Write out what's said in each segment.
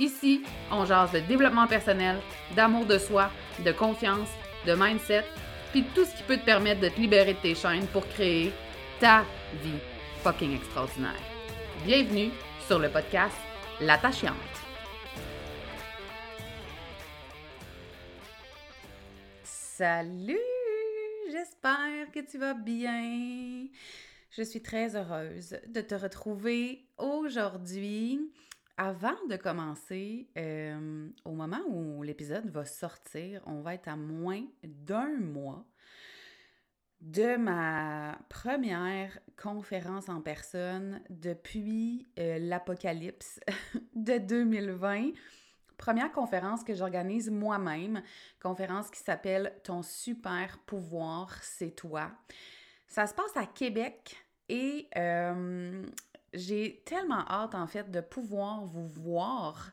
Ici, on jase de développement personnel, d'amour de soi, de confiance, de mindset, puis tout ce qui peut te permettre de te libérer de tes chaînes pour créer ta vie fucking extraordinaire. Bienvenue sur le podcast L'attachante. Salut, j'espère que tu vas bien. Je suis très heureuse de te retrouver aujourd'hui. Avant de commencer, euh, au moment où l'épisode va sortir, on va être à moins d'un mois de ma première conférence en personne depuis euh, l'apocalypse de 2020. Première conférence que j'organise moi-même, conférence qui s'appelle Ton super pouvoir, c'est toi. Ça se passe à Québec et euh, j'ai tellement hâte, en fait, de pouvoir vous voir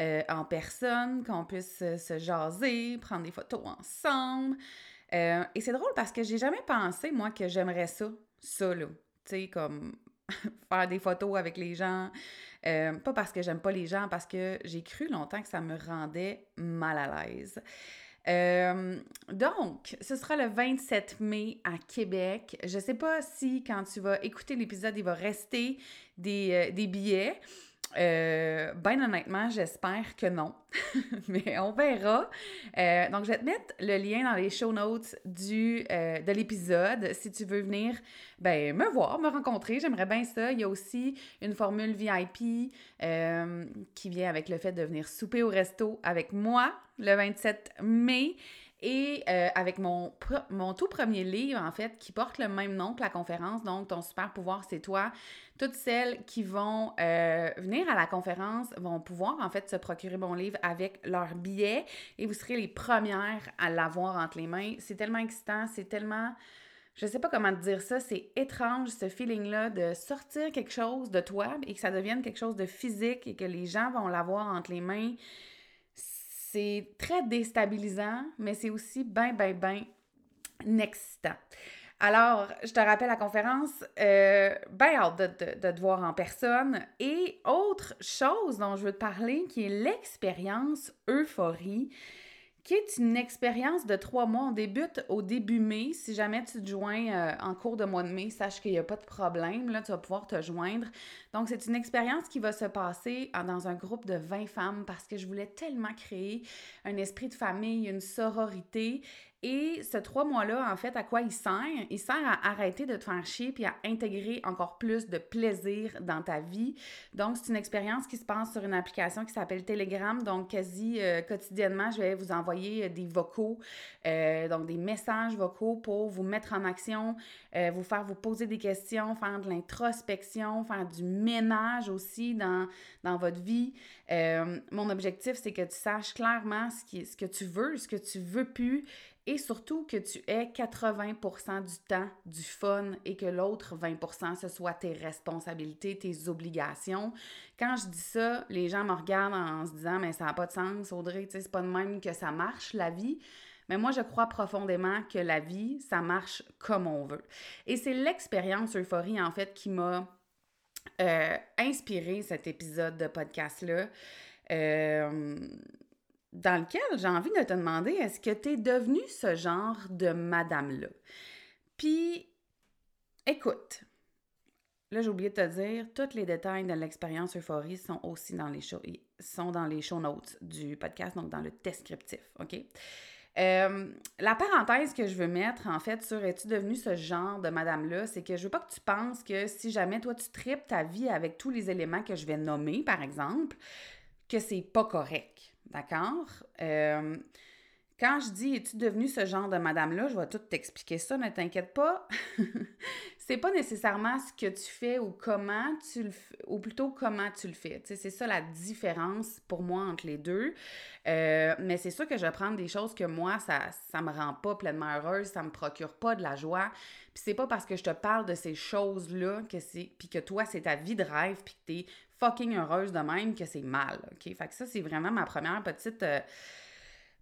euh, en personne, qu'on puisse se jaser, prendre des photos ensemble. Euh, et c'est drôle parce que j'ai jamais pensé, moi, que j'aimerais ça, ça, là. Tu sais, comme faire des photos avec les gens. pas parce que j'aime pas les gens, parce que j'ai cru longtemps que ça me rendait mal à l'aise. Euh, donc, ce sera le 27 mai à Québec. Je ne sais pas si quand tu vas écouter l'épisode, il va rester des, euh, des billets. Euh, ben honnêtement, j'espère que non, mais on verra. Euh, donc, je vais te mettre le lien dans les show notes du, de l'épisode. Si tu veux venir ben, me voir, me rencontrer, j'aimerais bien ça. Il y a aussi une formule VIP qui vient avec le fait de venir souper au resto avec moi le 27 mai et euh, avec mon, mon tout premier livre, en fait, qui porte le même nom que la conférence, donc Ton super pouvoir, c'est toi. Toutes celles qui vont euh, venir à la conférence vont pouvoir, en fait, se procurer mon livre avec leur billet et vous serez les premières à l'avoir entre les mains. C'est tellement excitant, c'est tellement... Je sais pas comment dire ça, c'est étrange ce feeling-là de sortir quelque chose de toi et que ça devienne quelque chose de physique et que les gens vont l'avoir entre les mains c'est très déstabilisant, mais c'est aussi bien, bien, bien excitant. Alors, je te rappelle la conférence, euh, bien hâte de, de, te voir en personne. Et autre chose dont je veux te parler, qui est l'expérience euphorie qui est une expérience de trois mois. On débute au début mai. Si jamais tu te joins euh, en cours de mois de mai, sache qu'il n'y a pas de problème. Là, tu vas pouvoir te joindre. Donc, c'est une expérience qui va se passer dans un groupe de 20 femmes parce que je voulais tellement créer un esprit de famille, une sororité et ce trois mois-là, en fait, à quoi il sert? Il sert à arrêter de te faire chier puis à intégrer encore plus de plaisir dans ta vie. Donc, c'est une expérience qui se passe sur une application qui s'appelle Telegram. Donc, quasi euh, quotidiennement, je vais vous envoyer euh, des vocaux, euh, donc des messages vocaux pour vous mettre en action, vous faire vous poser des questions, faire de l'introspection, faire du ménage aussi dans, dans votre vie. mon objectif, c'est que tu saches clairement ce, qui, ce que tu veux, ce que tu veux plus et surtout que tu aies 80% du temps du fun et que l'autre 20% ce soit tes responsabilités, tes obligations. Quand je dis ça, les gens me regardent en se disant mais ça n'a pas de sens Audrey, tu sais c'est pas de même que ça marche la vie. Mais moi, je crois profondément que la vie, ça marche comme on veut. Et c'est l'expérience euphorie, en fait, qui m'a euh, inspiré cet épisode de podcast-là. Euh, dans lequel j'ai envie de te demander est-ce que tu es devenue ce genre de madame-là? Puis, écoute, là, j'ai oublié de te dire, tous les détails de l'expérience euphorie sont aussi dans les show, sont dans les show notes du podcast, donc dans le descriptif, OK? Euh, la parenthèse que je veux mettre, en fait, sur es-tu devenu ce genre de madame-là, c'est que je veux pas que tu penses que si jamais toi tu tripes ta vie avec tous les éléments que je vais nommer, par exemple, que c'est pas correct. D'accord? Euh, quand je dis es-tu devenu ce genre de madame-là, je vais tout t'expliquer ça, ne t'inquiète pas. c'est pas nécessairement ce que tu fais ou comment tu le fais, ou plutôt comment tu le fais. c'est ça la différence pour moi entre les deux. Euh, mais c'est sûr que je vais prendre des choses que moi, ça, ça me rend pas pleinement heureuse, ça me procure pas de la joie. Puis c'est pas parce que je te parle de ces choses-là que c'est. Puis que toi, c'est ta vie de rêve, puis que t'es fucking heureuse de même que c'est mal. OK? Fait que ça, c'est vraiment ma première petite. Euh,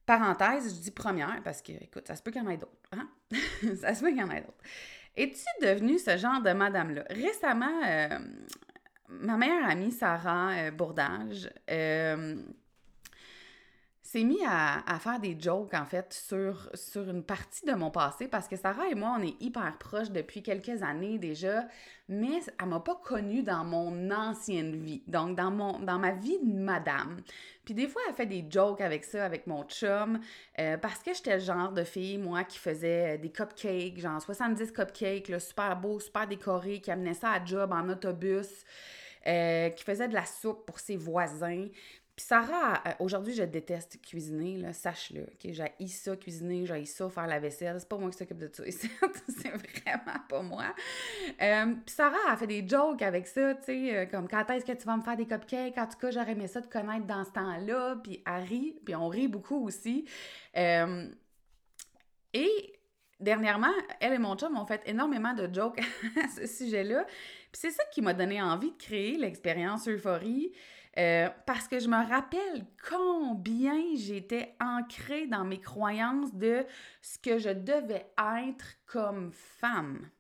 Parenthèse, je dis première parce que, écoute, ça se peut qu'il y en ait d'autres. Hein? ça se peut qu'il y en ait d'autres. Es-tu devenue ce genre de madame-là? Récemment, euh, ma meilleure amie, Sarah euh, Bourdage, s'est mis à, faire des jokes, en fait, sur, sur une partie de mon passé parce que Sarah et moi, on est hyper proches depuis quelques années déjà, mais elle m'a pas connue dans mon ancienne vie, donc dans, mon, dans ma vie de madame. Puis des fois, elle fait des jokes avec ça, avec mon chum, euh, parce que j'étais le genre de fille, moi, qui faisait des cupcakes, genre 70 cupcakes, là, super beau, super décorés, qui amenait ça à job en autobus. Euh, qui faisait de la soupe pour ses voisins. Puis Sarah, euh, aujourd'hui, je déteste cuisiner, sache-le. OK? J'ai ça cuisiner, j'ai ça faire la vaisselle. C'est pas moi qui s'occupe de ça c'est vraiment pas moi. Euh, puis Sarah a fait des jokes avec ça, tu sais, euh, comme quand est-ce que tu vas me faire des cupcakes? En tout cas, j'aurais aimé ça de connaître dans ce temps-là. Puis elle rit, puis on rit beaucoup aussi. et dernièrement, elle et mon chum ont fait énormément de jokes à ce sujet-là. Puis c'est ça qui m'a donné envie de créer l'expérience Euphorie. Euh, parce que je me rappelle combien j'étais ancrée dans mes croyances de ce que je devais être comme femme.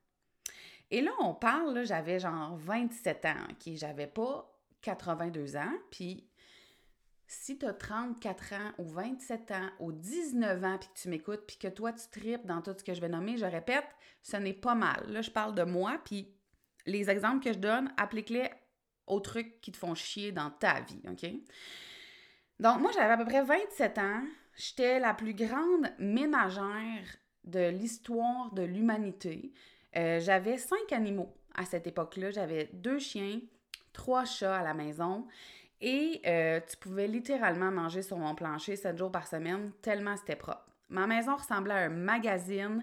Et là, on parle, j'avais genre 27 ans, qui j'avais pas 82 ans, puis si tu as 34 ans ou 27 ans ou 19 ans, puis que tu m'écoutes, puis que toi, tu tripes dans tout ce que je vais nommer, je répète, ce n'est pas mal. Là, je parle de moi, puis les exemples que je donne, applique-les aux trucs qui te font chier dans ta vie, OK? Donc, moi, j'avais à peu près 27 ans. J'étais la plus grande ménagère de l'histoire de l'humanité. Euh, j'avais cinq animaux à cette époque-là. J'avais deux chiens, trois chats à la maison. Et euh, tu pouvais littéralement manger sur mon plancher sept jours par semaine, tellement c'était propre. Ma maison ressemblait à un magazine.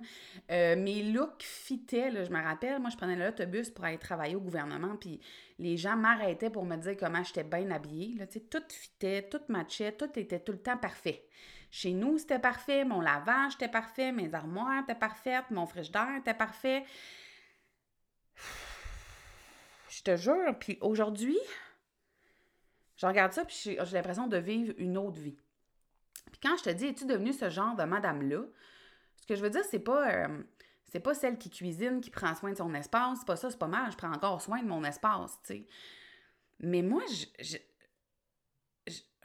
Euh, mes looks fitaient, je me rappelle. Moi, je prenais l'autobus pour aller travailler au gouvernement, puis les gens m'arrêtaient pour me dire comment j'étais bien habillée. Tout fitait, tout matchait, tout était tout le temps parfait. Chez nous, c'était parfait. Mon lavage était parfait. Mes armoires étaient parfaites. Mon frigidaire était parfait. Je te jure. Puis aujourd'hui, je regarde ça, puis j'ai l'impression de vivre une autre vie. Puis quand je te dis, es-tu devenue ce genre de madame-là? Ce que je veux dire, c'est pas. Euh, c'est pas celle qui cuisine, qui prend soin de son espace. C'est pas ça, c'est pas mal. Je prends encore soin de mon espace, tu sais. Mais moi, je,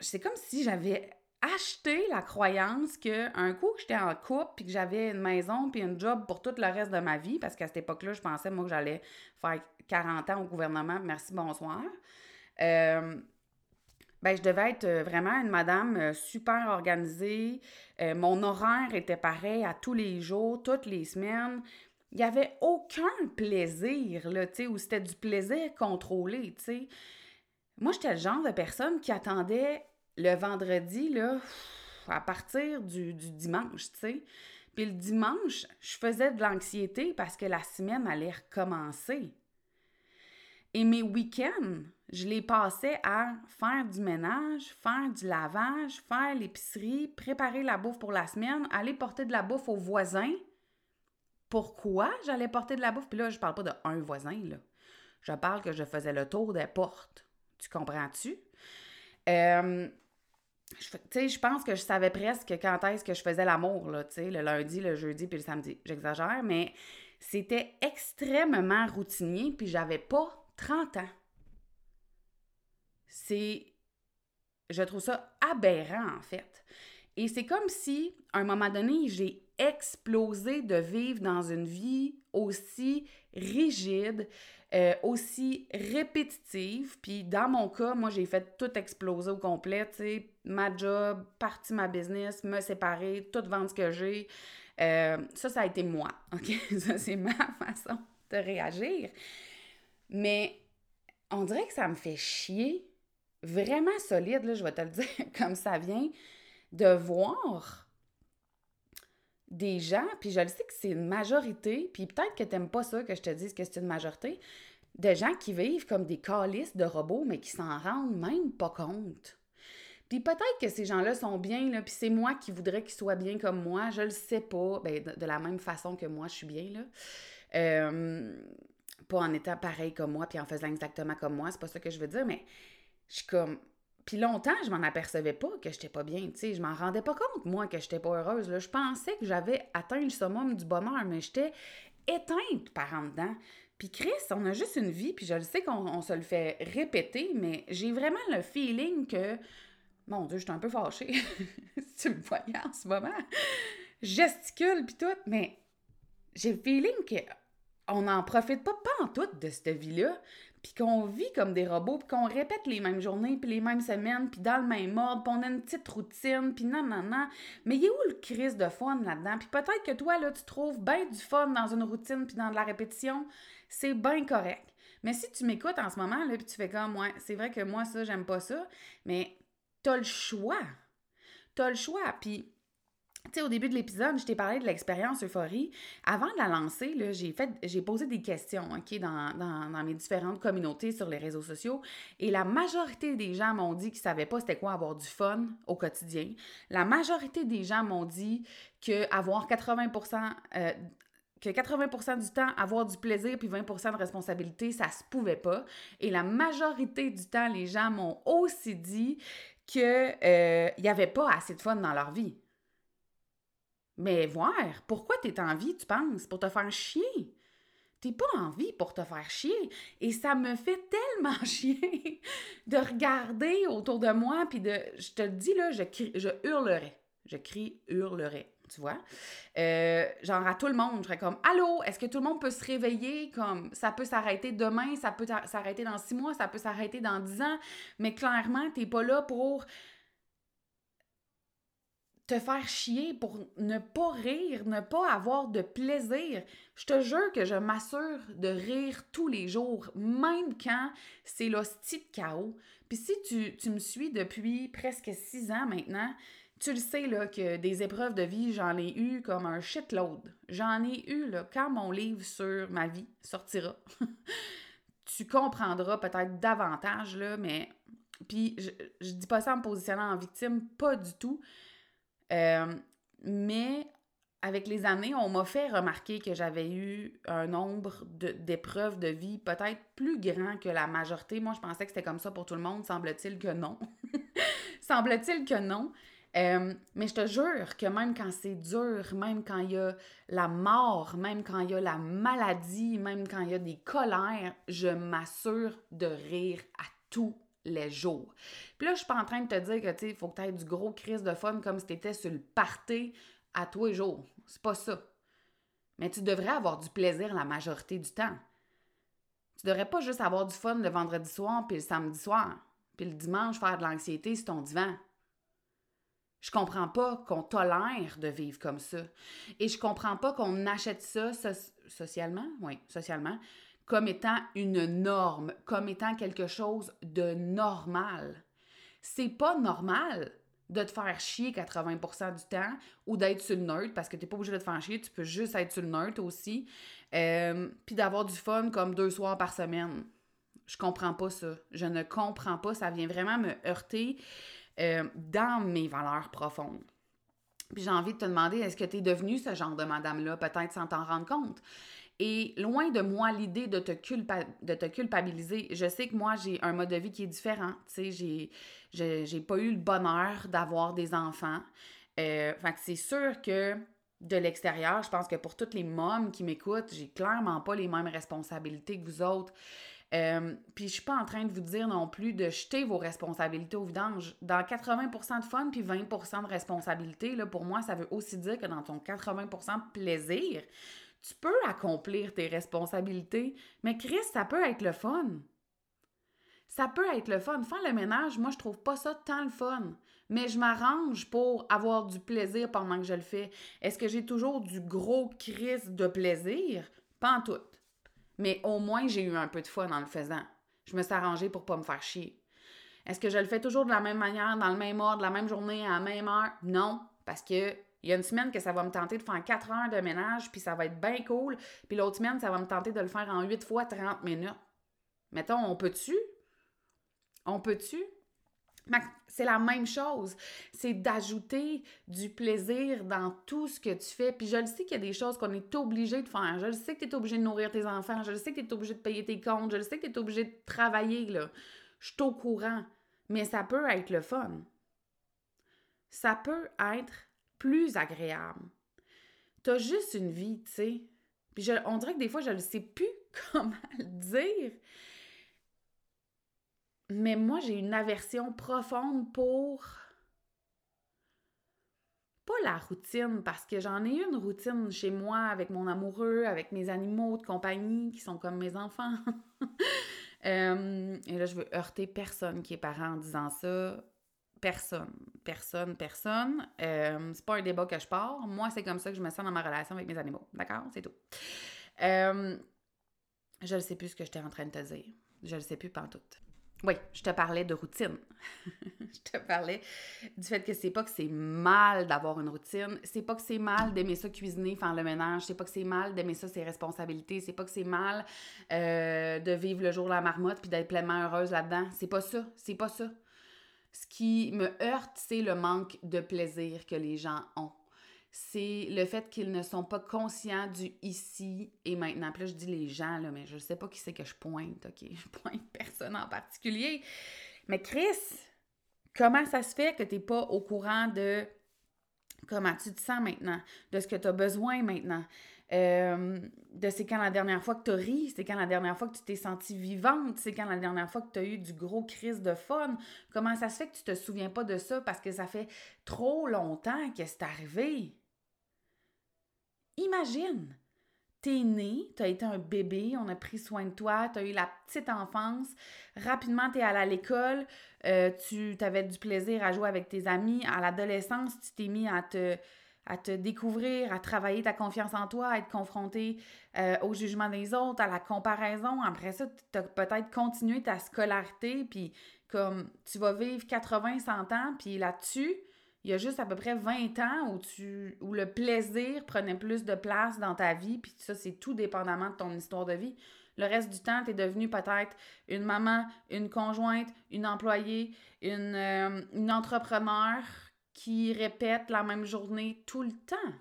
c'est comme si j'avais acheté la croyance que un coup que j'étais en couple puis que j'avais une maison puis un job pour tout le reste de ma vie parce qu'à cette époque-là, je pensais moi que j'allais faire 40 ans au gouvernement, merci bonsoir. Euh, ben, je devais être euh, vraiment une madame euh, super organisée. Euh, mon horaire était pareil à tous les jours, toutes les semaines. Il n'y avait aucun plaisir, là, tu ou c'était du plaisir contrôlé, tu sais. Moi, j'étais le genre de personne qui attendait le vendredi, à partir du, dimanche. Puis le dimanche, je faisais de l'anxiété parce que la semaine allait recommencer. Et mes week-ends, je les passais à faire du ménage, faire du lavage, faire l'épicerie, préparer la bouffe pour la semaine, aller porter de la bouffe aux voisins. Pourquoi j'allais porter de la bouffe? Puis là, je parle pas de un voisin, là. Je parle que je faisais le tour des portes. Tu comprends-tu? Euh, tu sais, je pense que je savais presque quand est-ce que je faisais l'amour, là, le lundi, le jeudi, puis le samedi. J'exagère, mais c'était extrêmement routinier, puis j'avais pas 30 ans. C'est. Je trouve ça aberrant, en fait. Et c'est comme si, à un moment donné, j'ai explosé de vivre dans une vie aussi rigide, euh, aussi répétitive. Puis dans mon cas, moi, j'ai fait tout exploser au complet, tu sais, ma job, partie ma business, me séparer, tout vendre ce que j'ai. Euh, ça, ça a été moi, OK? C'est ma façon de réagir. Mais on dirait que ça me fait chier, vraiment solide, là, je vais te le dire comme ça vient, de voir des gens, puis je le sais que c'est une majorité, puis peut-être que t'aimes pas ça que je te dise que c'est une majorité, de gens qui vivent comme des calices de robots, mais qui s'en rendent même pas compte. Puis peut-être que ces gens-là sont bien, là, puis c'est moi qui voudrais qu'ils soient bien comme moi, je le sais pas, ben, de, la même façon que moi, je suis bien, là. Euh, pas en étant pareil comme moi, puis en faisant exactement comme moi, c'est pas ça que je veux dire, mais je suis comme, puis longtemps, je m'en apercevais pas que j'étais pas bien, tu sais, je m'en rendais pas compte, moi, que j'étais pas heureuse. Là. Je pensais que j'avais atteint le summum du bonheur, mais j'étais éteinte par en dedans. Puis Chris, on a juste une vie, puis je le sais qu'on se le fait répéter, mais j'ai vraiment le feeling que, mon Dieu, je suis un peu fâchée, si tu me voyais en ce moment, gesticule puis tout, mais j'ai le feeling qu'on n'en profite pas, pas en tout de cette vie-là puis qu'on vit comme des robots, puis qu'on répète les mêmes journées, puis les mêmes semaines, puis dans le même ordre, puis on a une petite routine, puis non, non, non. Mais il y a où le crise de fun là-dedans? Puis peut-être que toi, là, tu trouves bien du fun dans une routine, puis dans de la répétition. C'est bien correct. Mais si tu m'écoutes en ce moment, là, puis tu fais comme, ouais, c'est vrai que moi, ça, j'aime pas ça, mais t'as le choix. T'as le choix. Puis tu sais, au début de l'épisode, je t'ai parlé de l'expérience euphorie. Avant de la lancer, j'ai posé des questions, OK, dans, dans, mes différentes communautés sur les réseaux sociaux. Et la majorité des gens m'ont dit qu'ils ne savaient pas c'était quoi avoir du fun au quotidien. La majorité des gens m'ont dit que avoir 80 euh, que 80 du temps, avoir du plaisir puis 20% de responsabilité, ça se pouvait pas. Et la majorité du temps, les gens m'ont aussi dit qu'il euh, n'y avait pas assez de fun dans leur vie. Mais voir, pourquoi tu es en vie, tu penses? Pour te faire chier? T'es pas en vie pour te faire chier. Et ça me fait tellement chier de regarder autour de moi, puis de. Je te le dis, là, je, crie, je hurlerais. Je crie, hurlerais. Tu vois? Euh, genre à tout le monde, je serais comme Allô, est-ce que tout le monde peut se réveiller? Comme ça peut s'arrêter demain, ça peut s'arrêter dans six mois, ça peut s'arrêter dans dix ans, mais clairement, t'es pas là pour te faire chier pour ne pas rire, ne pas avoir de plaisir. Je te jure que je m'assure de rire tous les jours, même quand c'est l'hostie de chaos. Puis si tu, me suis depuis presque six ans maintenant, tu le sais là, que des épreuves de vie, j'en ai eu comme un shitload. J'en ai eu là, quand mon livre sur ma vie sortira. tu comprendras peut-être davantage, là, mais. Puis je, je dis pas ça en me positionnant en victime, pas du tout. Euh, mais avec les années, on m'a fait remarquer que j'avais eu un nombre d'épreuves de, vie peut-être plus grand que la majorité. Moi, je pensais que c'était comme ça pour tout le monde. Semble-t-il que non. Semble-t-il que non. Euh, mais je te jure que même quand c'est dur, même quand il y a la mort, même quand il y a la maladie, même quand il y a des colères, je m'assure de rire à tout les jours. Puis là, je suis pas en train de te dire que, tu sais, il faut que tu aies du gros crise de fun comme si tu étais sur le party à tous les jours. C'est pas ça. Mais tu devrais avoir du plaisir la majorité du temps. Tu devrais pas juste avoir du fun le vendredi soir puis le samedi soir, puis le dimanche faire de l'anxiété sur ton divan. Je comprends pas qu'on tolère de vivre comme ça. Et je comprends pas qu'on achète ça socialement, oui, socialement, comme étant une norme, comme étant quelque chose de normal. C'est pas normal de te faire chier 80% du temps ou d'être sur le neutre parce que t'es pas obligé de te faire chier, tu peux juste être sur le neutre aussi. Euh, puis d'avoir du fun comme deux soirs par semaine. Je comprends pas ça. Je ne comprends pas. Ça vient vraiment me heurter euh, dans mes valeurs profondes. Puis j'ai envie de te demander, est-ce que tu es devenue ce genre de madame-là, peut-être sans t'en rendre compte? Et loin de moi l'idée de, te de te culpabiliser, je sais que moi, j'ai un mode de vie qui est différent. Tu sais, j'ai pas eu le bonheur d'avoir des enfants. Euh, fait que c'est sûr que de l'extérieur, je pense que pour toutes les mômes qui m'écoutent, j'ai clairement pas les mêmes responsabilités que vous autres. Euh, puis je suis pas en train de vous dire non plus de jeter vos responsabilités au vidange. Dans 80% de fun puis 20% de responsabilité, là, pour moi, ça veut aussi dire que dans ton 80% de plaisir, tu peux accomplir tes responsabilités, mais Chris, ça peut être le fun. Ça peut être le fun. Faire le ménage, moi, je trouve pas ça tant le fun. Mais je m'arrange pour avoir du plaisir pendant que je le fais. Est-ce que j'ai toujours du gros crise de plaisir? Pas en tout. Mais au moins, j'ai eu un peu de fun en le faisant. Je me suis arrangée pour pas me faire chier. Est-ce que je le fais toujours de la même manière, dans le même ordre, la même journée, à la même heure? Non, parce que il y a une semaine que ça va me tenter de faire 4 heures de ménage, puis ça va être bien cool. Puis l'autre semaine, ça va me tenter de le faire en 8 fois 30 minutes. Mettons, on peut-tu? On peut-tu? C'est la même chose. C'est d'ajouter du plaisir dans tout ce que tu fais. Puis je le sais qu'il y a des choses qu'on est obligé de faire. Je le sais que tu es obligé de nourrir tes enfants. Je le sais que tu es obligé de payer tes comptes. Je le sais que tu es obligé de travailler. Là. Je suis au courant. Mais ça peut être le fun. Ça peut être plus agréable. Tu as juste une vie, tu sais. Puis je, on dirait que des fois, je ne sais plus comment le dire. Mais moi, j'ai une aversion profonde pour pas la routine, parce que j'en ai une routine chez moi avec mon amoureux, avec mes animaux de compagnie qui sont comme mes enfants. Euh, et là, je veux heurter personne qui est parent en disant ça. Personne, personne, personne. Euh, c'est pas un débat que je pars. Moi, c'est comme ça que je me sens dans ma relation avec mes animaux. D'accord? C'est tout. Euh, je ne sais plus ce que j'étais en train de te dire. Je ne sais plus pas tout. Oui, je te parlais de routine. je te parlais du fait que c'est pas que c'est mal d'avoir une routine, c'est pas que c'est mal d'aimer ça cuisiner, faire le ménage, c'est pas que c'est mal d'aimer ça ses responsabilités, c'est pas que c'est mal euh, de vivre le jour de la marmotte puis d'être pleinement heureuse là-dedans. C'est pas ça, c'est pas ça. Ce qui me heurte, c'est le manque de plaisir que les gens ont c'est le fait qu'ils ne sont pas conscients du ici et maintenant. Puis là, je dis les gens, là, mais je ne sais pas qui c'est que je pointe, OK? Je pointe personne en particulier. Mais Chris, comment ça se fait que tu n'es pas au courant de comment tu te sens maintenant, de ce que tu as besoin maintenant, euh, de c'est quand la dernière fois que tu as ri, c'est quand la dernière fois que tu t'es sentie vivante, c'est quand la dernière fois que tu as eu du gros crise de fun. Comment ça se fait que tu te souviens pas de ça parce que ça fait trop longtemps que c'est arrivé? Imagine, t'es né, t'as été un bébé, on a pris soin de toi, t'as eu la petite enfance, rapidement t'es allé à l'école, euh, tu avais du plaisir à jouer avec tes amis, à l'adolescence, tu t'es mis à te, à te découvrir, à travailler ta confiance en toi, à être confronté euh, au jugement des autres, à la comparaison. Après ça, tu as peut-être continué ta scolarité, puis comme tu vas vivre 80, 100 ans, puis là-dessus, il y a juste à peu près 20 ans où, tu, où le plaisir prenait plus de place dans ta vie, puis ça, c'est tout dépendamment de ton histoire de vie. Le reste du temps, tu es devenu peut-être une maman, une conjointe, une employée, une, euh, une entrepreneur qui répète la même journée tout le temps.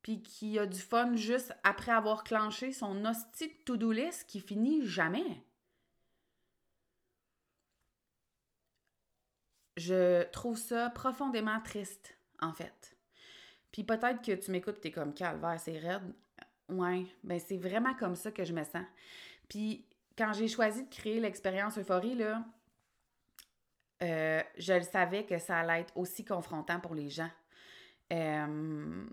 Puis qui a du fun juste après avoir clenché son hostie to-do list qui finit jamais. je trouve ça profondément triste, en fait. Puis peut-être que tu m'écoutes, tu es comme calvaire, c'est raide. Ouais, ben c'est vraiment comme ça que je me sens. Puis quand j'ai choisi de créer l'expérience Euphorie, là, euh, je savais que ça allait être aussi confrontant pour les gens. Euh,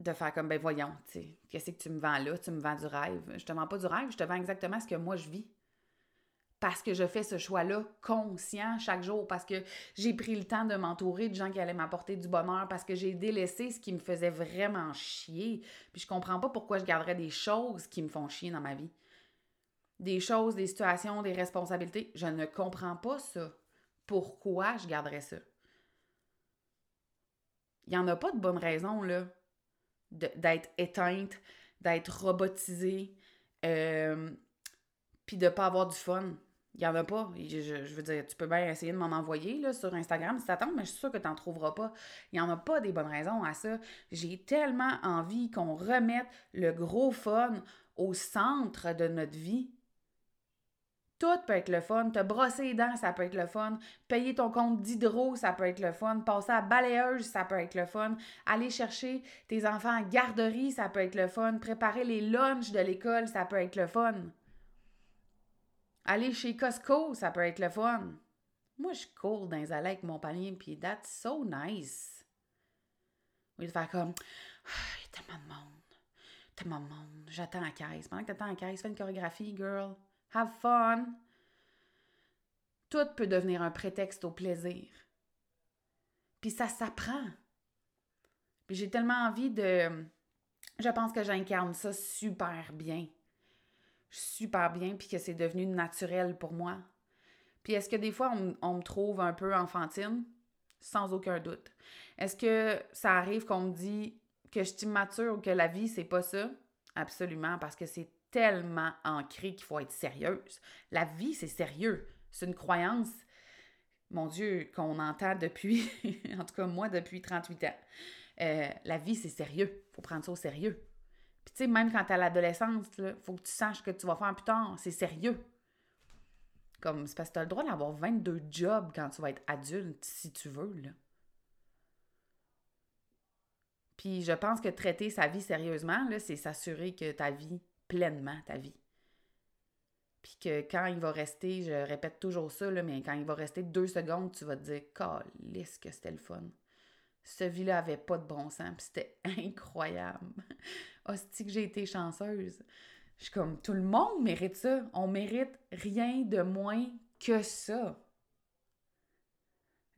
de faire comme, ben voyons, tu qu'est-ce que tu me vends là? Tu me vends du rêve. Je te vends pas du rêve, je te vends exactement ce que moi je vis parce que je fais ce choix-là conscient chaque jour, parce que j'ai pris le temps de m'entourer de gens qui allaient m'apporter du bonheur, parce que j'ai délaissé ce qui me faisait vraiment chier. Puis je comprends pas pourquoi je garderais des choses qui me font chier dans ma vie. Des choses, des situations, des responsabilités. Je ne comprends pas ça. Pourquoi je garderais ça? Il n'y en a pas de bonne raison, là, d'être éteinte, d'être robotisée, euh, puis de ne pas avoir du fun. Il n'y en a pas. Je, veux dire, tu peux bien essayer de m'en envoyer là, sur Instagram si t'attends, mais je suis sûre que tu n'en trouveras pas. Il n'y en a pas des bonnes raisons à ça. J'ai tellement envie qu'on remette le gros fun au centre de notre vie Tout peut être le fun. Te brosser les dents, ça peut être le fun. Payer ton compte d'hydro, ça peut être le fun. Passer à balayeuse, ça peut être le fun. Aller chercher tes enfants à garderie, ça peut être le fun. Préparer les lunchs de l'école, ça peut être le fun. Aller chez Costco, ça peut être le fun. Moi, je cours dans les allées avec mon panier, puis that's so nice. Oui, de faire comme, il y a tellement de monde. Tellement de monde. J'attends la caisse. Pendant que t'attends la caisse, fais une chorégraphie, girl. Have fun. Tout peut devenir un prétexte au plaisir. Puis ça s'apprend. Puis j'ai tellement envie de... Je pense que j'incarne ça super bien. Super bien, puis que c'est devenu naturel pour moi. Puis est-ce que des fois, on, me trouve un peu enfantine? Sans aucun doute. Est-ce que ça arrive qu'on me dit que je suis immature ou que la vie, c'est pas ça? Absolument, parce que c'est tellement ancré qu'il faut être sérieuse. La vie, c'est sérieux. C'est une croyance, mon Dieu, qu'on entend depuis, en tout cas moi, depuis 38 ans. Euh, la vie, c'est sérieux. faut prendre ça au sérieux. Puis tu sais, même quand tu à l'adolescence, il faut que tu saches que tu vas faire plus tard. C'est sérieux. Comme, c'est parce que tu as le droit d'avoir 22 jobs quand tu vas être adulte, si tu veux. Puis je pense que traiter sa vie sérieusement, c'est s'assurer que ta vie pleinement ta vie. Puis que quand il va rester, je répète toujours ça, mais quand il va rester deux secondes, tu vas te dire Calisse que c'était le fun. Ce vie-là avait pas de bon sens, puis c'était incroyable. Hostie que j'ai été chanceuse. Je suis comme tout le monde mérite ça. On mérite rien de moins que ça.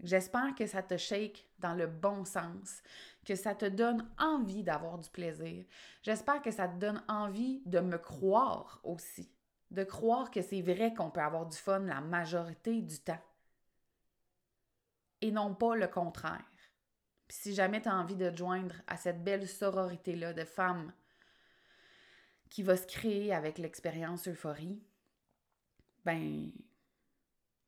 J'espère que ça te shake dans le bon sens, que ça te donne envie d'avoir du plaisir. J'espère que ça te donne envie de me croire aussi, de croire que c'est vrai qu'on peut avoir du fun la majorité du temps. Et non pas le contraire. Puis si jamais tu as envie de te joindre à cette belle sororité-là de femmes qui va se créer avec l'expérience euphorie, ben,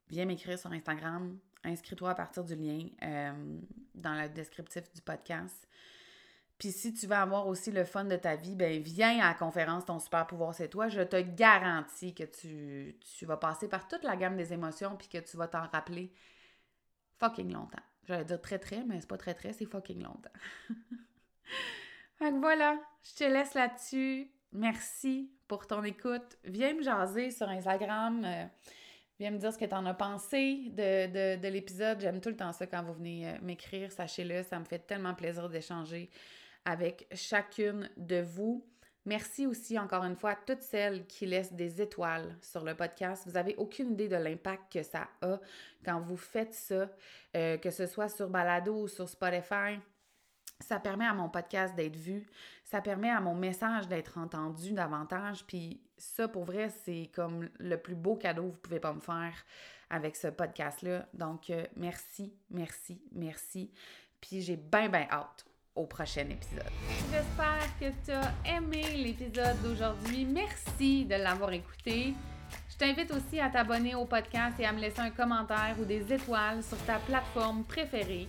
viens m'écrire sur Instagram, inscris-toi à partir du lien euh, dans le descriptif du podcast. Puis si tu veux avoir aussi le fun de ta vie, ben viens à la conférence Ton super pouvoir c'est toi. Je te garantis que tu, tu vas passer par toute la gamme des émotions puis que tu vas t'en rappeler fucking longtemps. J'allais dire très très, mais c'est pas très très, c'est fucking longtemps. que voilà, je te laisse là-dessus. Merci pour ton écoute. Viens me jaser sur Instagram. Euh, Viens me dire ce que tu en as pensé de, l'épisode. J'aime tout le temps ça quand vous venez euh, m'écrire. Sachez-le, ça me fait tellement plaisir d'échanger avec chacune de vous. Merci aussi encore une fois à toutes celles qui laissent des étoiles sur le podcast. Vous n'avez aucune idée de l'impact que ça a quand vous faites ça, euh, que ce soit sur Balado ou sur Spotify. Ça permet à mon podcast d'être vu, ça permet à mon message d'être entendu davantage, puis ça, pour vrai, c'est comme le plus beau cadeau que vous pouvez pas me faire avec ce podcast-là. Donc, euh, merci, merci, merci. Puis j'ai bien, bien hâte au prochain épisode. J'espère que tu as aimé l'épisode d'aujourd'hui. Merci de l'avoir écouté. Je t'invite aussi à t'abonner au podcast et à me laisser un commentaire ou des étoiles sur ta plateforme préférée.